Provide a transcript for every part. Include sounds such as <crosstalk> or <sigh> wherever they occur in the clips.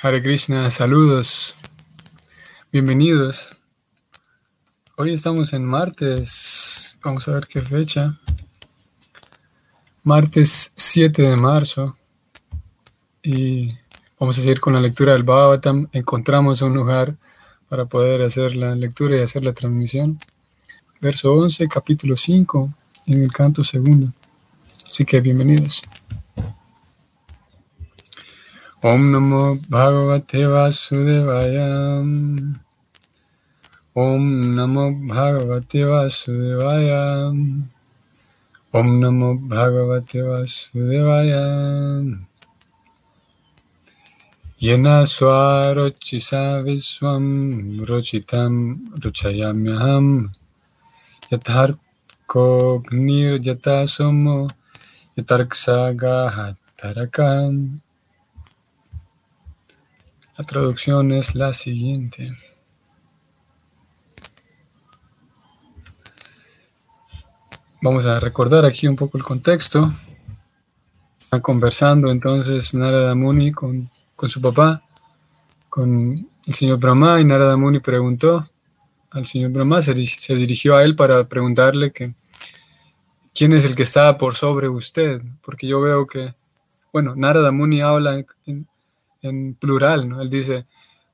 Hare Krishna, saludos, bienvenidos. Hoy estamos en martes, vamos a ver qué fecha. Martes 7 de marzo y vamos a seguir con la lectura del Bhagavatam. Encontramos un lugar para poder hacer la lectura y hacer la transmisión. Verso 11, capítulo 5, en el canto segundo. Así que bienvenidos. ओम नमो भगवते वासुदेवाय। ओम नमो भगवते वासुदेवाय। ओम नमो भगवते वासुदेवाय। ये न स्वारुचिसा विश्वं, रुचितं रुचयाम्यहं। यथार्थकोऽग्निर्यथा सोमो यतर्कसागाः तरकाम् La traducción es la siguiente. Vamos a recordar aquí un poco el contexto. Están conversando entonces Narada Muni con, con su papá, con el señor Brahma, y Narada Muni preguntó al señor Brahma, se, dirigió a él para preguntarle que quién es el que está por sobre usted, porque yo veo que, bueno, Narada Muni habla en plural, ¿no? Él dice,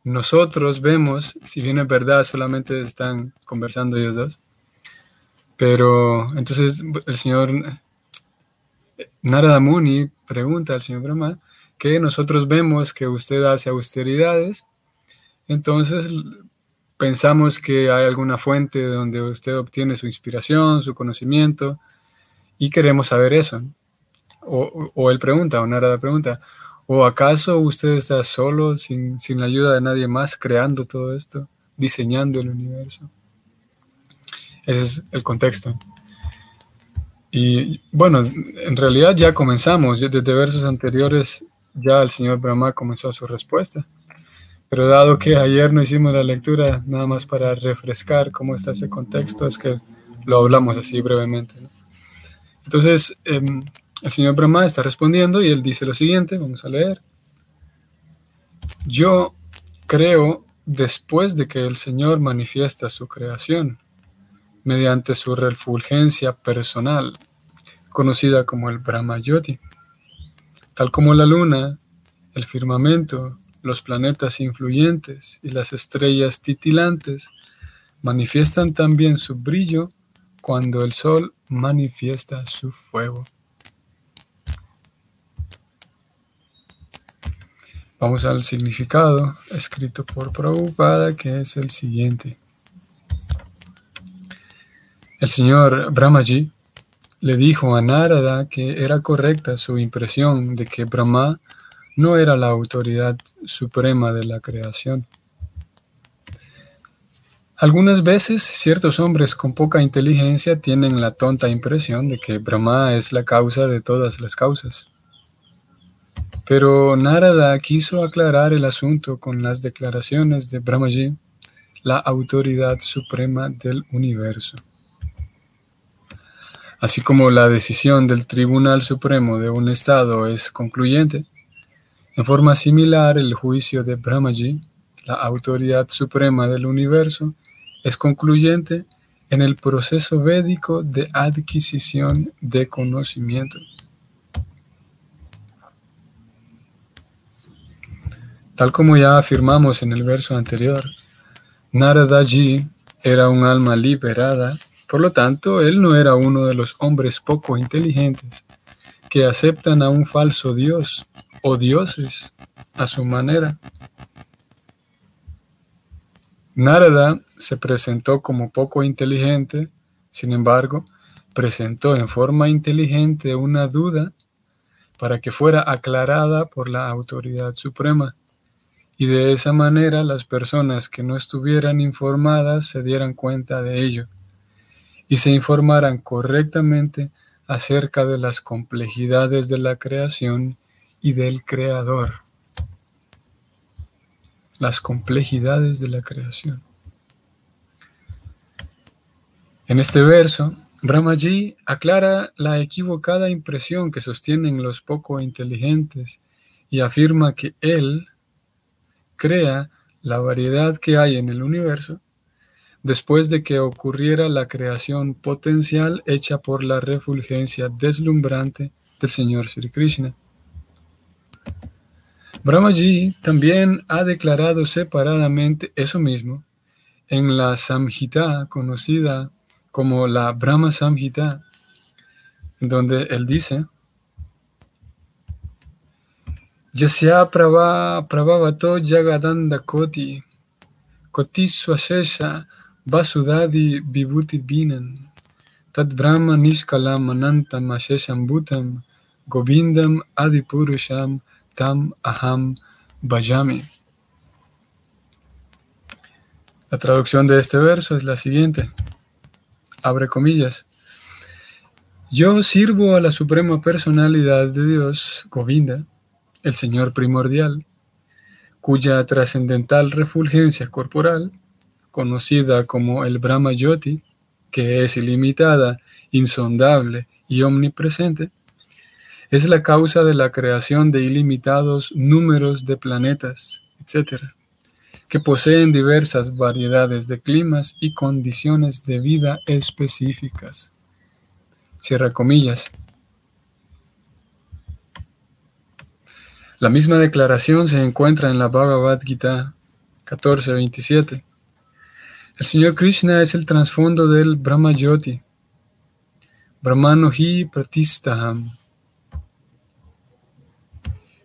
nosotros vemos, si bien es verdad, solamente están conversando ellos dos, pero entonces el señor Narada Muni pregunta al señor Brahma que nosotros vemos que usted hace austeridades, entonces pensamos que hay alguna fuente donde usted obtiene su inspiración, su conocimiento, y queremos saber eso. O, o él pregunta, o Narada pregunta, ¿O acaso usted está solo, sin, la ayuda de nadie más, creando todo esto, diseñando el universo? Ese es el contexto. Y bueno, en realidad ya comenzamos, desde versos anteriores ya el señor Brahma comenzó su respuesta. Pero dado que ayer no hicimos la lectura, nada más para refrescar cómo está ese contexto, es que lo hablamos así brevemente. Entonces, em, el señor Brahma está respondiendo y él dice lo siguiente, vamos a leer. Yo creo después de que el Señor manifiesta su creación, mediante su refulgencia personal, conocida como el Brahma Yoti, tal como la luna, el firmamento, los planetas influyentes y las estrellas titilantes manifiestan también su brillo cuando el sol manifiesta su fuego. Vamos al significado escrito por Prabhupada, que es el siguiente. El señor Brahmaji le dijo a Narada que era correcta su impresión de que Brahma no era la autoridad suprema de la creación. Algunas veces ciertos hombres con poca inteligencia tienen la tonta impresión de que Brahma es la causa de todas las causas. Pero Narada quiso aclarar el asunto con las declaraciones de Brahmaji, la autoridad suprema del universo. Así como la decisión del Tribunal Supremo de un Estado es concluyente, en forma similar el juicio de Brahmaji, la autoridad suprema del universo, es concluyente en el proceso védico de adquisición de conocimiento. Tal como ya afirmamos en el verso anterior, Naradaji era un alma liberada, por lo tanto, él no era uno de los hombres poco inteligentes que aceptan a un falso dios o dioses a su manera. Narada se presentó como poco inteligente, sin embargo, presentó en forma inteligente una duda para que fuera aclarada por la autoridad suprema y de esa manera las personas que no estuvieran informadas se dieran cuenta de ello y se informaran correctamente acerca de las complejidades de la creación y del creador. Las complejidades de la creación. En este verso, Brahmaji aclara la equivocada impresión que sostienen los poco inteligentes y afirma que él, crea la variedad que hay en el universo después de que ocurriera la creación potencial hecha por la refulgencia deslumbrante del Señor Sri Krishna. Brahmaji también ha declarado separadamente eso mismo en la Samhita conocida como la Brahma Samhita, donde él dice, Yasya prabhavato jagadanda koti, koti swashesha vasudadi vibhuti binan, tad brahma nishkalam anantam ashesham bhutam, govindam adipurusham tam aham bhajami. La traducción de este verso es la siguiente. Abre comillas. Yo sirvo a la suprema personalidad de Dios, Govinda, el Señor primordial, cuya trascendental refulgencia corporal, conocida como el Brahma Yoti, que es ilimitada, insondable y omnipresente, es la causa de la creación de ilimitados números de planetas, etc que poseen diversas variedades de climas y condiciones de vida específicas. Cierra comillas. La misma declaración se encuentra en la Bhagavad Gita 14.27. El Señor Krishna es el trasfondo del Brahma Jyoti. Brahmano hi pratistaham.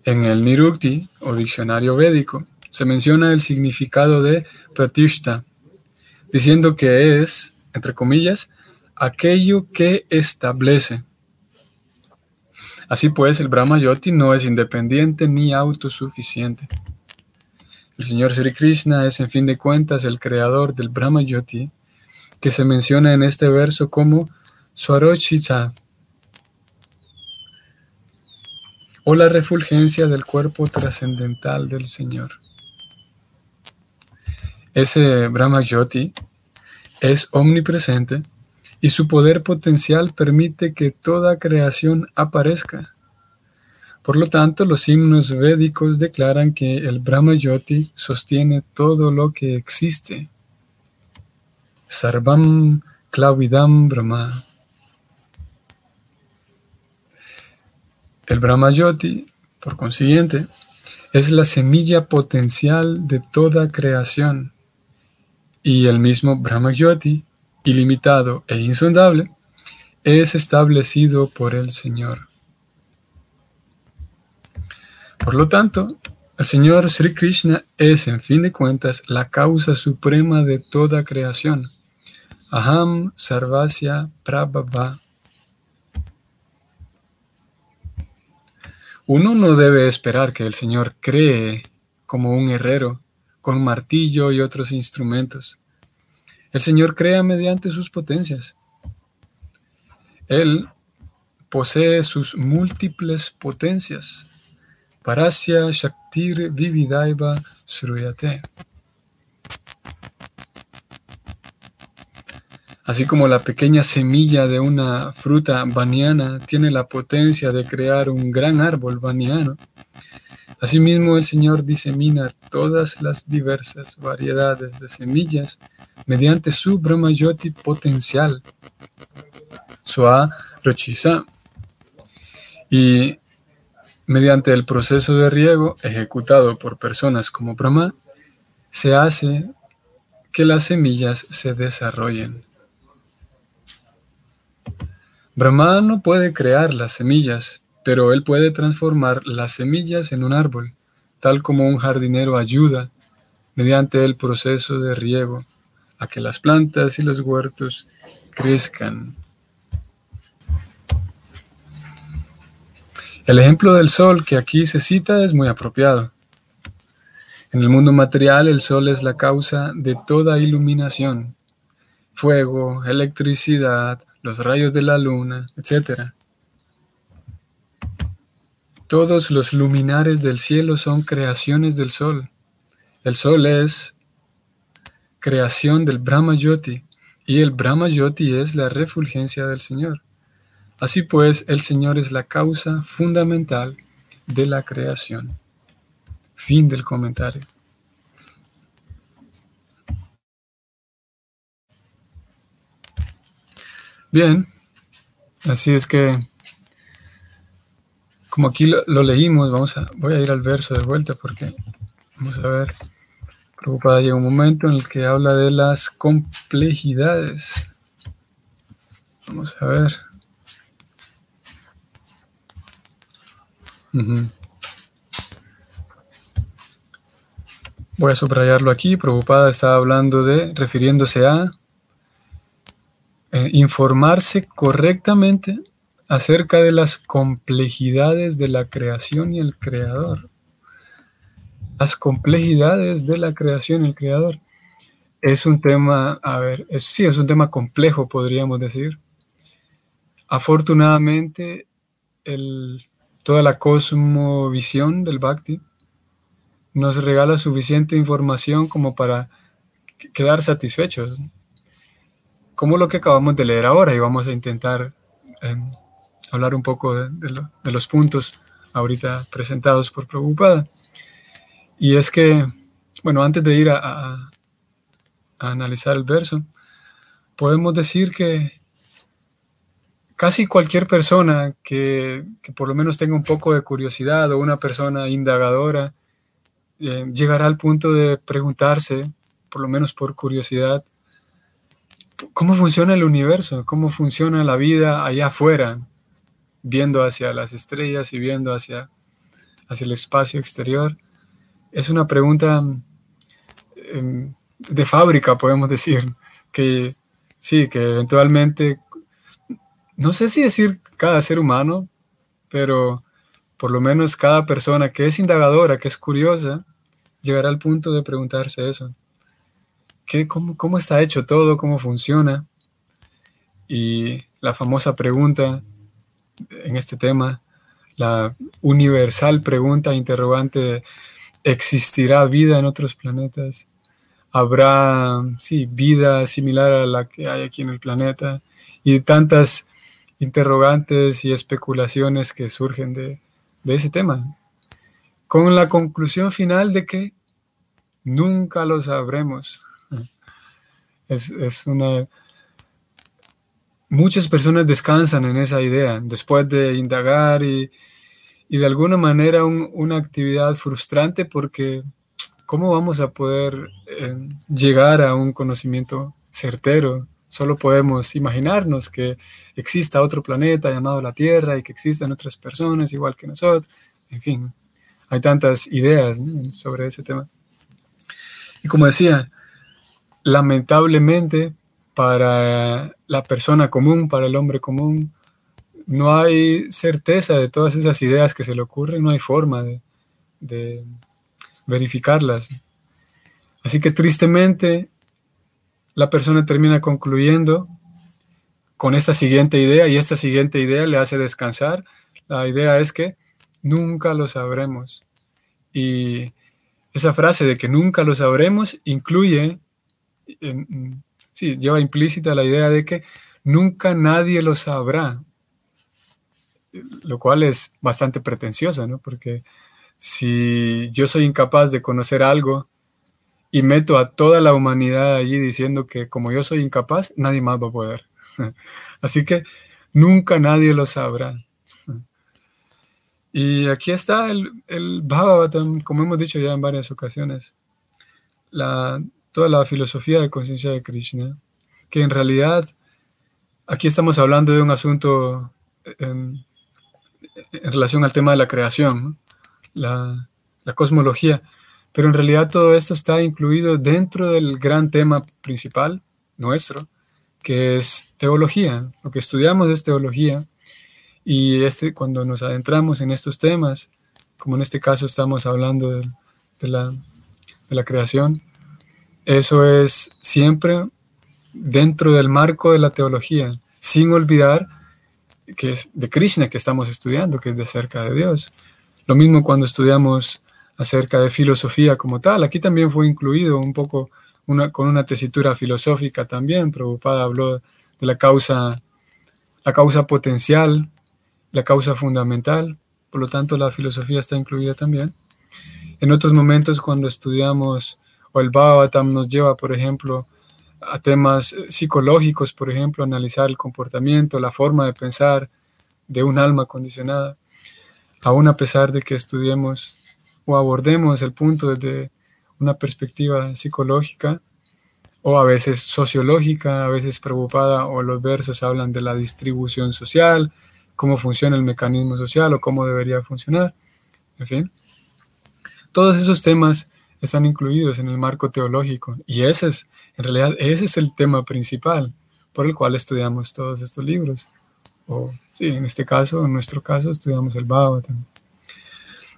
En el Nirukti, o diccionario védico, se menciona el significado de pratishta, diciendo que es, entre comillas, aquello que establece. Así pues, el Brahma Yoti no es independiente ni autosuficiente. El Señor Sri Krishna es, en fin de cuentas, el creador del Brahma Yoti, que se menciona en este verso como Swarochita, o la refulgencia del cuerpo trascendental del Señor. Ese Brahma Jyoti es omnipresente y su poder potencial permite que toda creación aparezca. Por lo tanto, los himnos védicos declaran que el Brahma Jyoti sostiene todo lo que existe. Sarvam Klavidam Brahma. El Brahma Jyoti, por consiguiente, es la semilla potencial de toda creación y el mismo Brahma Jyoti, ilimitado e insondable, es establecido por el Señor. Por lo tanto, el Señor Sri Krishna es, en fin de cuentas, la causa suprema de toda creación. Aham Sarvasya Prabhava. Uno no debe esperar que el Señor cree como un herrero con martillo y otros instrumentos. El Señor crea mediante sus potencias. Él posee sus múltiples potencias. Parasya Shaktir Vividaiva Sruyate. Así como la pequeña semilla de una fruta baniana tiene la potencia de crear un gran árbol baniano, Asimismo, el Señor disemina todas las diversas variedades de semillas mediante su Brahmayoti potencial, Sua Rochisa, y mediante el proceso de riego ejecutado por personas como Brahma, se hace que las semillas se desarrollen. Brahma no puede crear las semillas, pero él puede transformar las semillas en un árbol, tal como un jardinero ayuda, mediante el proceso de riego, a que las plantas y los huertos crezcan. El ejemplo del sol que aquí se cita es muy apropiado. En el mundo material el sol es la causa de toda iluminación, fuego, electricidad, los rayos de la luna, etc. Todos los luminares del cielo son creaciones del sol. El sol es creación del Brahma Yoti y el Brahma Yoti es la refulgencia del Señor. Así pues, el Señor es la causa fundamental de la creación. Fin del comentario. Bien, así es que como aquí lo, leímos, vamos a, voy a ir al verso de vuelta porque vamos a ver. Preocupada llega un momento en el que habla de las complejidades. Vamos a ver. Voy a subrayarlo aquí. Preocupada está hablando de, refiriéndose a eh, informarse correctamente acerca de las complejidades de la creación y el creador. Las complejidades de la creación y el creador. Es un tema, a ver, sí, es un tema complejo, podríamos decir. Afortunadamente, el, toda la cosmovisión del Bhakti nos regala suficiente información como para quedar satisfechos. Como lo que acabamos de leer ahora y vamos a intentar em, hablar un poco de, los puntos ahorita presentados por Preocupada. Y es que, bueno, antes de ir a, analizar el verso, podemos decir que casi cualquier persona que, por lo menos tenga un poco de curiosidad o una persona indagadora eh, llegará al punto de preguntarse, por lo menos por curiosidad, cómo funciona el universo, cómo funciona la vida allá afuera, viendo hacia las estrellas y viendo hacia, hacia el espacio exterior. Es una pregunta em, de fábrica, podemos decir, que sí, que eventualmente no sé si decir cada ser humano, pero por lo menos cada persona que es indagadora, que es curiosa, llegará al punto de preguntarse eso. ¿Qué, cómo, ¿Cómo está hecho todo? ¿Cómo funciona? Y la famosa pregunta en este tema, la universal pregunta interrogante, ¿existirá vida en otros planetas? ¿Habrá, sí, vida similar a la que hay aquí en el planeta? Y tantas interrogantes y especulaciones que surgen de, ese tema, con la conclusión final de que nunca lo sabremos. <laughs> Es, una... Muchas personas descansan en esa idea después de indagar y, de alguna manera una actividad frustrante porque ¿cómo vamos a poder eh, llegar a un conocimiento certero Solo podemos imaginarnos que exista otro planeta llamado la Tierra y que existan otras personas igual que nosotros. En fin, hay tantas ideas sobre ese tema. Y como decía, lamentablemente para la persona común, para el hombre común, no hay certeza de todas esas ideas que se le ocurren, no hay forma de, verificarlas. Así que tristemente la persona termina concluyendo con esta siguiente idea y esta siguiente idea le hace descansar. La idea es que nunca lo sabremos. Y esa frase de que nunca lo sabremos incluye, sí, lleva implícita la idea de que nunca nadie lo sabrá, lo cual es bastante pretenciosa, ¿no? Porque si yo soy incapaz de conocer algo y meto a toda la humanidad allí diciendo que como yo soy incapaz, nadie más va a poder. <laughs> Así que nunca nadie lo sabrá. Y aquí está el, el como hemos dicho ya en varias ocasiones, la, toda la filosofía de conciencia de Krishna, que en realidad aquí estamos hablando de un asunto en, relación al tema de la creación, la, cosmología, pero en realidad todo esto está incluido dentro del gran tema principal nuestro, que es teología. Lo que estudiamos es teología. Y este, cuando nos adentramos en estos temas, como en este caso estamos hablando de, la, de la creación, eso es siempre dentro del marco de la teología, sin olvidar que es de Krishna que estamos estudiando, que es de cerca de Dios. Lo mismo cuando estudiamos acerca de filosofía como tal. Aquí también fue incluido un poco una, con una tesitura filosófica también. Prabhupada habló de la causa, la causa potencial, la causa fundamental. Por lo tanto, la filosofía está incluida también. En otros momentos, cuando estudiamos, o el Bhagavatam nos lleva, por ejemplo, a temas psicológicos, por ejemplo, analizar el comportamiento, la forma de pensar de un alma condicionada, aún a pesar de que estudiemos o abordemos el punto desde una perspectiva psicológica o a veces sociológica, a veces preocupada, o los versos hablan de la distribución social, cómo funciona el mecanismo social o cómo debería funcionar, en fin. Todos esos temas están incluidos en el marco teológico y ese es, en realidad, ese es el tema principal por el cual estudiamos todos estos libros. O, sí, en este caso, en nuestro caso, estudiamos el Bhagavatam.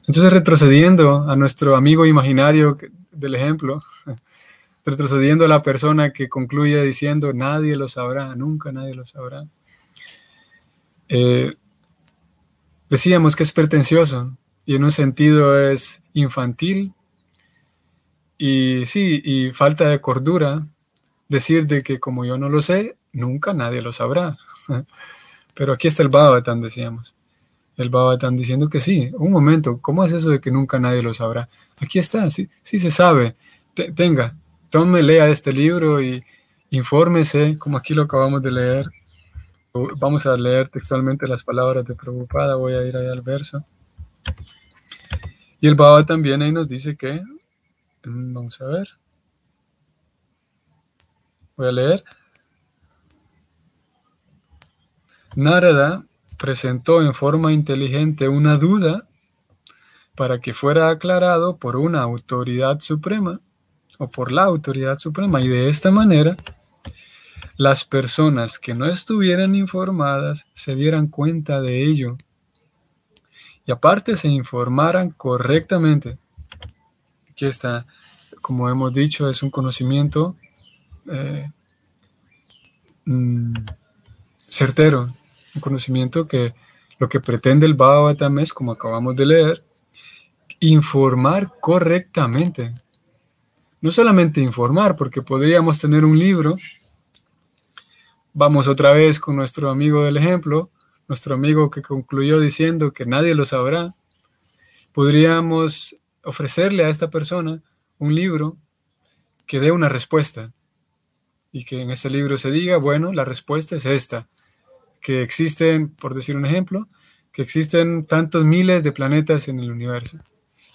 Entonces, retrocediendo a nuestro amigo imaginario del ejemplo, <laughs> retrocediendo a la persona que concluye diciendo, nadie lo sabrá, nunca nadie lo sabrá. Eh, decíamos que es pretencioso y en un sentido es infantil y sí, y falta de cordura decir de que como yo no lo sé, nunca nadie lo sabrá. <laughs> Pero aquí está el Bhagavatam, decíamos. El Bhagavatam diciendo que sí, un momento, ¿cómo es eso de que nunca nadie lo sabrá? Aquí está, sí, sí se sabe. tenga, tome, lea este libro y infórmese, como aquí lo acabamos de leer. Vamos a leer textualmente las palabras de Prabhupada, voy a ir ahí al verso. Y el Baba también ahí nos dice que vamos a ver. Voy a leer. Narada presentó en forma inteligente una duda para que fuera aclarado por una autoridad suprema o por la autoridad suprema y de esta manera las personas que no estuvieran informadas se dieran cuenta de ello y aparte se informaran correctamente Aquí está, como hemos dicho, es un conocimiento eh, mm, certero, un conocimiento que lo que pretende el Bhagavatam es, como acabamos de leer, informar correctamente. No solamente informar, porque podríamos tener un libro, vamos otra vez con nuestro amigo del ejemplo, nuestro amigo que concluyó diciendo que nadie lo sabrá, podríamos ofrecerle a esta persona un libro que dé una respuesta y que en este libro se diga, bueno, la respuesta es esta, que existen, por decir un ejemplo, que existen tantos miles de planetas en el universo.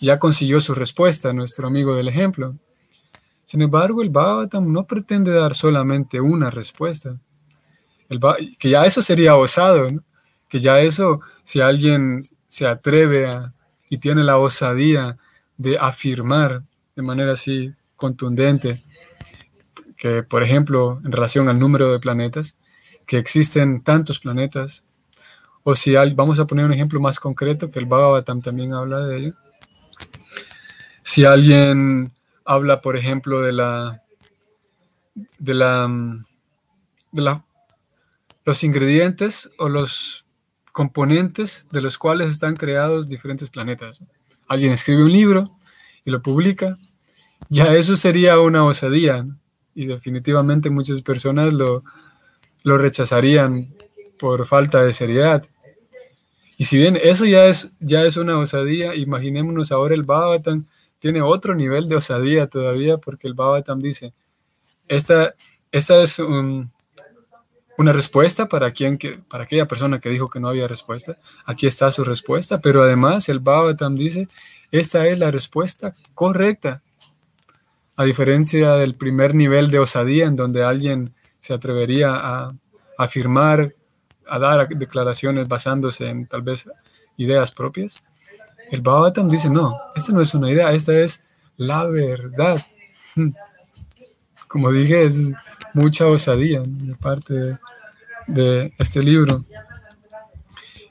Ya consiguió su respuesta nuestro amigo del ejemplo. Sin embargo, el Bhagavatam no pretende dar solamente una respuesta. Que ya eso sería osado, que ya eso, si alguien se atreve a, y tiene la osadía de afirmar de manera así contundente que, por ejemplo, en relación al número de planetas, que existen tantos planetas, o si vamos a poner un ejemplo más concreto, que el Bhagavatam también habla de ello. Si alguien habla, por ejemplo, de la, de la, de la, los ingredientes o los componentes de los cuales están creados diferentes planetas alguien escribe un libro y lo publica, ya eso sería una osadía y definitivamente muchas personas lo, lo rechazarían por falta de seriedad. Y si bien eso ya es, ya es una osadía, imaginémonos ahora el Bhavatam tiene otro nivel de osadía todavía porque el Bhavatam dice, esta, esta es un, una respuesta para, quien para aquella persona que dijo que no había respuesta. Aquí está su respuesta, pero además el Bhavatam dice, esta es la respuesta correcta. A diferencia del primer nivel de osadía en donde alguien se atrevería a afirmar, a dar declaraciones basándose en tal vez ideas propias, el Bhavatam dice, no, esta no es una idea, esta es la verdad. <laughs> Como dije, es mucha osadía de parte de, este libro.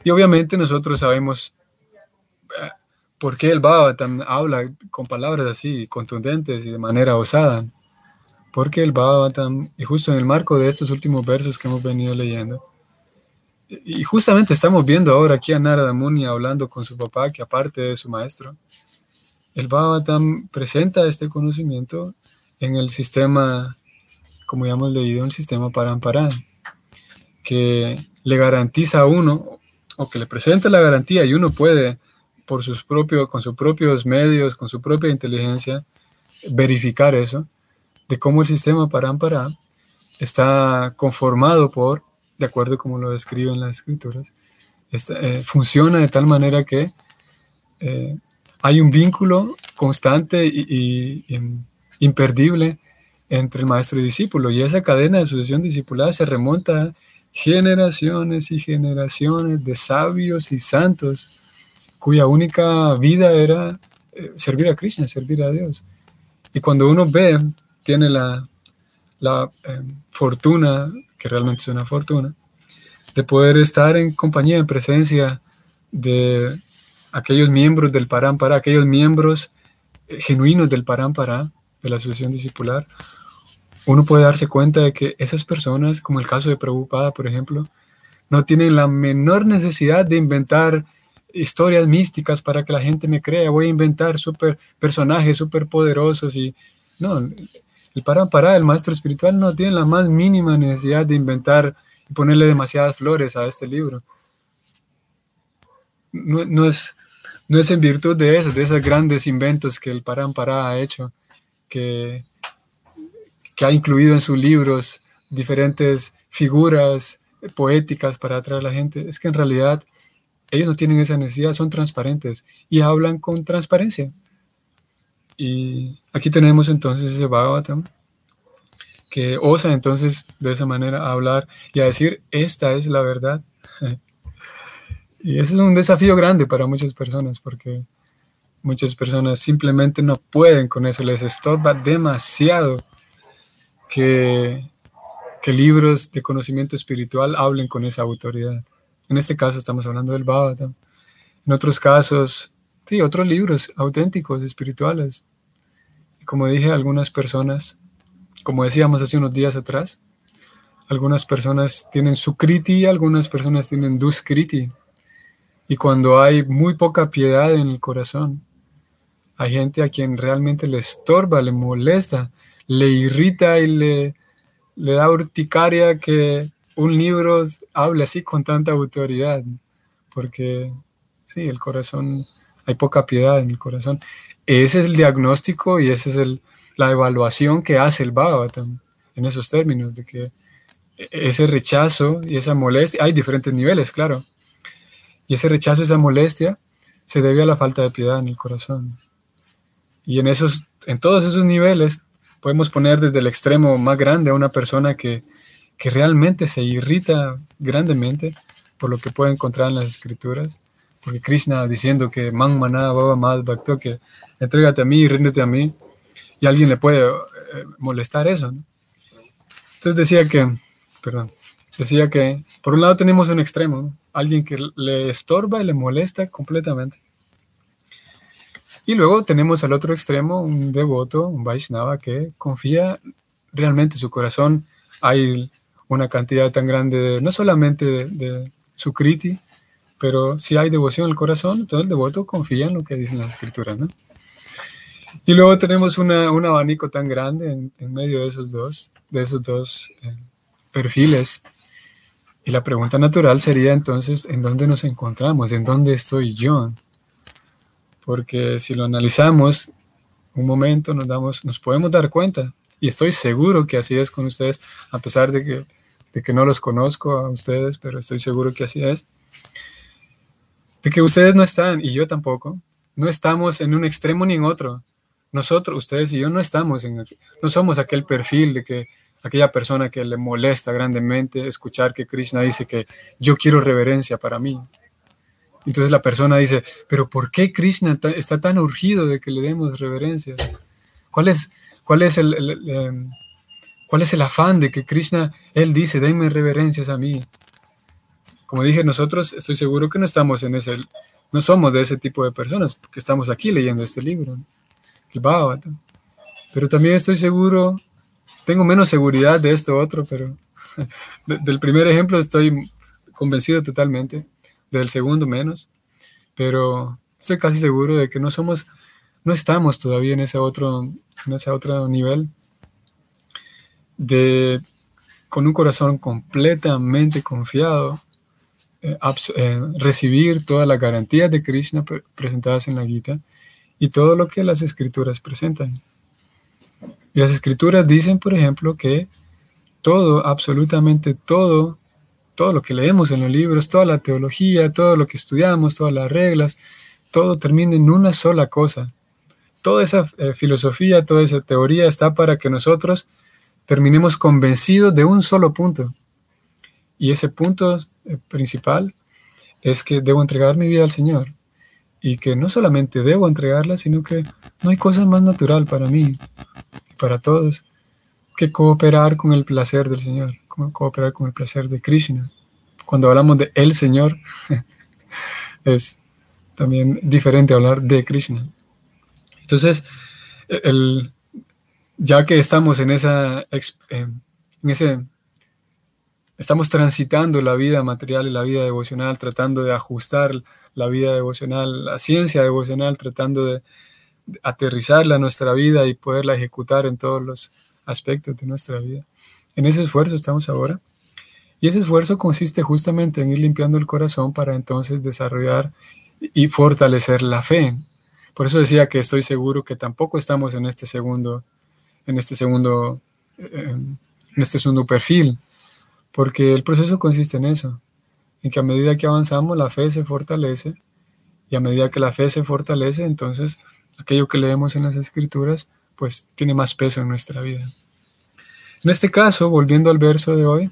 Y obviamente nosotros sabemos eh, por qué el Bhagavatam habla con palabras así contundentes y de manera osada. Porque el Bhagavatam, y justo en el marco de estos últimos versos que hemos venido leyendo, y justamente estamos viendo ahora aquí a Narada Muni hablando con su papá, que aparte de su maestro, el Bhagavatam presenta este conocimiento en el sistema como ya hemos leído, un sistema para amparar, que le garantiza a uno, o que le presenta la garantía y uno puede, por sus propios, con sus propios medios, con su propia inteligencia, verificar eso, de cómo el sistema para amparar está conformado por, de acuerdo como lo describen las escrituras, eh, funciona de tal manera que eh, hay un vínculo constante y, imperdible entre el maestro y discípulo. Y esa cadena de sucesión discipulada se remonta a generaciones y generaciones de sabios y santos cuya única vida era eh, servir a Krishna, servir a Dios. Y cuando uno ve, tiene la, la fortuna, que realmente es una fortuna, de poder estar en compañía, en presencia de aquellos miembros del Parámpara, aquellos miembros eh, genuinos del Parámpara, de la asociación discipular, uno puede darse cuenta de que esas personas, como el caso de Prabhupada, por ejemplo, no tienen la menor necesidad de inventar historias místicas para que la gente me crea. Voy a inventar super personajes súper poderosos y no, el Parámpara, el maestro espiritual, no tiene la más mínima necesidad de inventar y ponerle demasiadas flores a este libro. No, es, no es en virtud de eso, de esos grandes inventos que el Parampara ha hecho, que, que ha incluido en sus libros diferentes figuras poéticas para atraer a la gente. Es que en realidad ellos no tienen esa necesidad, son transparentes y hablan con transparencia. Y aquí tenemos entonces ese Bhagavatam que osa entonces de esa manera hablar y a decir, esta es la verdad. <laughs> Y ese es un desafío grande para muchas personas porque muchas personas simplemente no pueden con eso, les estorba demasiado que, libros de conocimiento espiritual hablen con esa autoridad. En este caso estamos hablando del Bhagavatam. En otros casos, sí, otros libros auténticos, espirituales. Como dije, algunas personas como decíamos hace unos días atrás, algunas personas tienen sukriti, algunas personas tienen duskriti. Y cuando hay muy poca piedad en el corazón, hay gente a quien realmente le estorba, le molesta, le irrita y le, le da urticaria que un libro hable así con tanta autoridad. Porque sí, el corazón, hay poca piedad en el corazón. Ese es el diagnóstico y ese es el, la evaluación que hace el Bhagavatam en esos términos, de que ese rechazo y esa molestia, hay diferentes niveles, claro, y ese rechazo, esa molestia, se debe a la falta de piedad en el corazón. Y en, esos, en todos esos niveles podemos poner desde el extremo más grande a una persona que, que realmente se irrita grandemente por lo que puede encontrar en las escrituras, porque Krishna diciendo que man maná baba bhakto, que entrégate a mí y ríndete a mí, y alguien le puede eh, molestar eso. Entonces decía que, perdón, decía que por un lado tenemos un extremo, alguien que le estorba y le molesta completamente. Y luego tenemos al otro extremo un devoto, un Vaishnava, que confía realmente en su corazón. Hay una cantidad tan grande, no solamente de, de su kriti, pero si hay devoción en el corazón, todo el devoto confía en lo que dicen las escrituras. ¿no? Y luego tenemos un abanico tan grande en, medio de esos dos, de esos dos eh, perfiles. Y la pregunta natural sería entonces, ¿en dónde nos encontramos? ¿En dónde estoy yo? Porque si lo analizamos un momento, nos, damos, nos podemos dar cuenta. Y estoy seguro que así es con ustedes, a pesar de que, de que no los conozco a ustedes, pero estoy seguro que así es. De que ustedes no están, y yo tampoco, no estamos en un extremo ni en otro nosotros, ustedes y yo no estamos en, no somos aquel perfil de que aquella persona que le molesta grandemente escuchar que Krishna dice que yo quiero reverencia para mí. Entonces la persona dice, pero ¿por qué Krishna está tan urgido de que le demos reverencia? ¿Cuál es, cuál es el, em, cuál es el afán de que Krishna, él dice, denme reverencias a mí? Como dije, nosotros estoy seguro que no estamos en ese, no somos de ese tipo de personas, porque estamos aquí leyendo este libro el Pero también estoy seguro, tengo menos seguridad de esto otro, pero <laughs> del primer ejemplo estoy convencido totalmente, del segundo menos, pero estoy casi seguro de que no somos, no estamos todavía en ese otro, en ese otro nivel de con un corazón completamente confiado, eh, eh, recibir todas las garantías de Krishna presentadas en la Gita y todo lo que las escrituras presentan. Y las escrituras dicen, por ejemplo, que todo, absolutamente todo, todo lo que leemos en los libros, toda la teología, todo lo que estudiamos, todas las reglas, todo termina en una sola cosa. Toda esa eh, filosofía, toda esa teoría está para que nosotros terminemos convencidos de un solo punto. Y ese punto eh, principal es que debo entregar mi vida al Señor. Y que no solamente debo entregarla, sino que no hay cosa más natural para mí y para todos que cooperar con el placer del Señor, cooperar con el placer de Krishna. Cuando hablamos de el Señor, <laughs> es también diferente hablar de Krishna. Entonces, el, ya que estamos en esa, eh, en ese, estamos transitando la vida material y la vida devocional, tratando de ajustar la vida devocional, la ciencia devocional, tratando de aterrizarla a nuestra vida y poderla ejecutar en todos los aspectos de nuestra vida. En ese esfuerzo estamos ahora. Y ese esfuerzo consiste justamente en ir limpiando el corazón para entonces desarrollar y fortalecer la fe. Por eso decía que estoy seguro que tampoco estamos en este segundo, en este segundo, eh, en este segundo perfil, porque el proceso consiste en eso, en que a medida que avanzamos la fe se fortalece y a medida que la fe se fortalece, entonces aquello que leemos en las escrituras pues tiene más peso en nuestra vida. En este caso, volviendo al verso de hoy,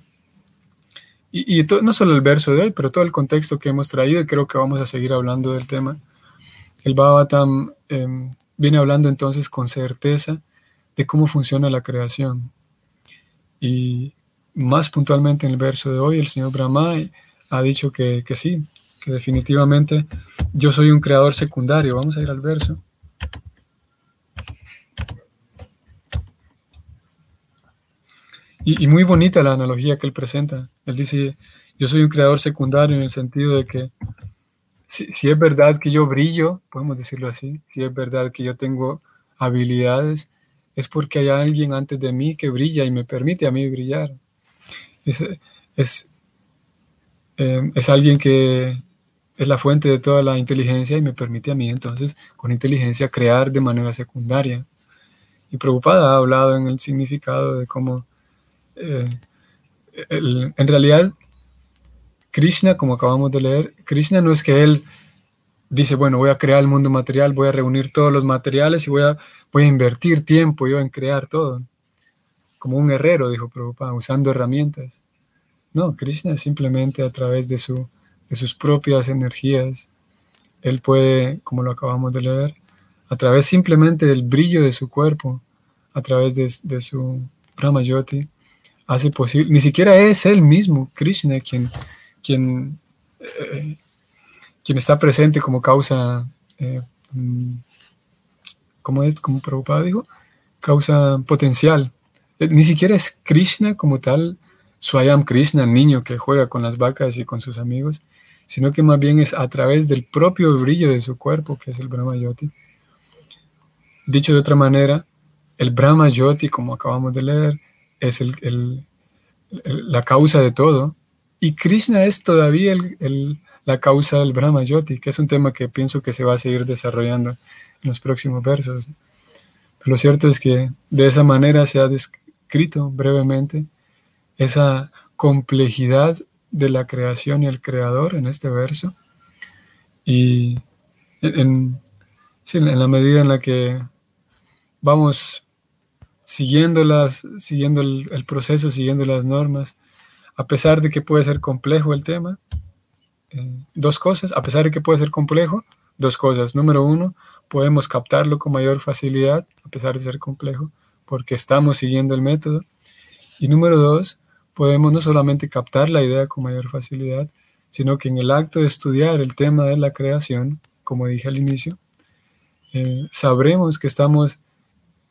y, no solo el verso de hoy, pero todo el contexto que hemos traído, y creo que vamos a seguir hablando del tema, el Bhagavatam em, viene hablando entonces con certeza de cómo funciona la creación. Y más puntualmente en el verso de hoy, el señor Brahma ha dicho que, que sí, que definitivamente yo soy un creador secundario. Vamos a ir al verso. Y, muy bonita la analogía que él presenta. Él dice, yo soy un creador secundario en el sentido de que si, es verdad que yo brillo, podemos decirlo así, si es verdad que yo tengo habilidades, es porque hay alguien antes de mí que brilla y me permite a mí brillar. Es, es, eh, es alguien que es la fuente de toda la inteligencia y me permite a mí entonces con inteligencia crear de manera secundaria. Y Preocupada ha hablado en el significado de cómo eh, en realidad, Krishna, como acabamos de leer, Krishna no es que él dice, bueno, voy a crear el mundo material, voy a reunir todos los materiales y voy a, invertir tiempo yo en crear todo. Como un herrero, dijo Prabhupada, usando herramientas. No, Krishna simplemente a través de, su, de sus propias energías, él puede, como lo acabamos de leer, a través simplemente del brillo de su cuerpo, a través de, de su Brahma Yoti, hace posible, ni siquiera es él mismo, Krishna, quien, quien, eh, quien está presente como causa, eh, ¿cómo es? Como Prabhupada dijo, causa potencial. Eh, ni siquiera es Krishna como tal, Swayam Krishna, niño que juega con las vacas y con sus amigos, sino que más bien es a través del propio brillo de su cuerpo, que es el Brahma Yoti. Dicho de otra manera, el Brahma Yoti, como acabamos de leer, es el, la causa de todo. Y Krishna es todavía la causa del Brahma Yoti, que es un tema que pienso que se va a seguir desarrollando en los próximos versos. Lo cierto es que de esa manera se ha descrito brevemente esa complejidad de la creación y el creador en este verso. Y en, en la medida en la que vamos siguiendo, las, siguiendo el, proceso, siguiendo las normas, a pesar de que puede ser complejo el tema. Eh, dos cosas, a pesar de que puede ser complejo, dos cosas. Número uno, podemos captarlo con mayor facilidad, a pesar de ser complejo, porque estamos siguiendo el método. Y número dos, podemos no solamente captar la idea con mayor facilidad, sino que en el acto de estudiar el tema de la creación, como dije al inicio, eh, sabremos que estamos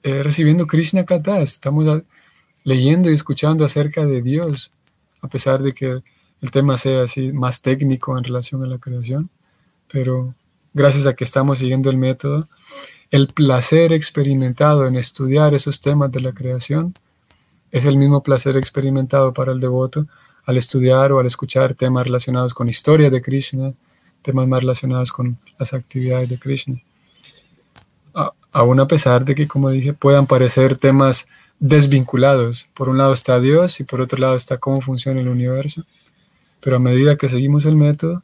eh, recibiendo Krishna Kata, estamos leyendo y escuchando acerca de Dios, a pesar de que el tema sea así más técnico en relación a la creación, pero gracias a que estamos siguiendo el método, el placer experimentado en estudiar esos temas de la creación es el mismo placer experimentado para el devoto al estudiar o al escuchar temas relacionados con historia de Krishna, temas más relacionados con las actividades de Krishna aún a pesar de que, como dije, puedan parecer temas desvinculados. Por un lado está Dios y por otro lado está cómo funciona el universo. Pero a medida que seguimos el método,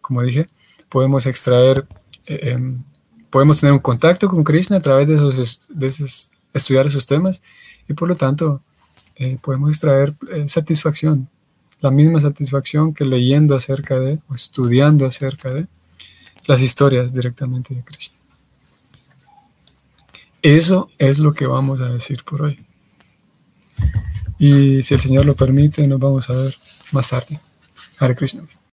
como dije, podemos extraer, eh, em, podemos tener un contacto con Krishna a través de esos, de esos estudiar esos temas y por lo tanto eh, podemos extraer eh, satisfacción, la misma satisfacción que leyendo acerca de o estudiando acerca de las historias directamente de Krishna. Eso es lo que vamos a decir por hoy. Y si el Señor lo permite, nos vamos a ver más tarde. Hare Krishna.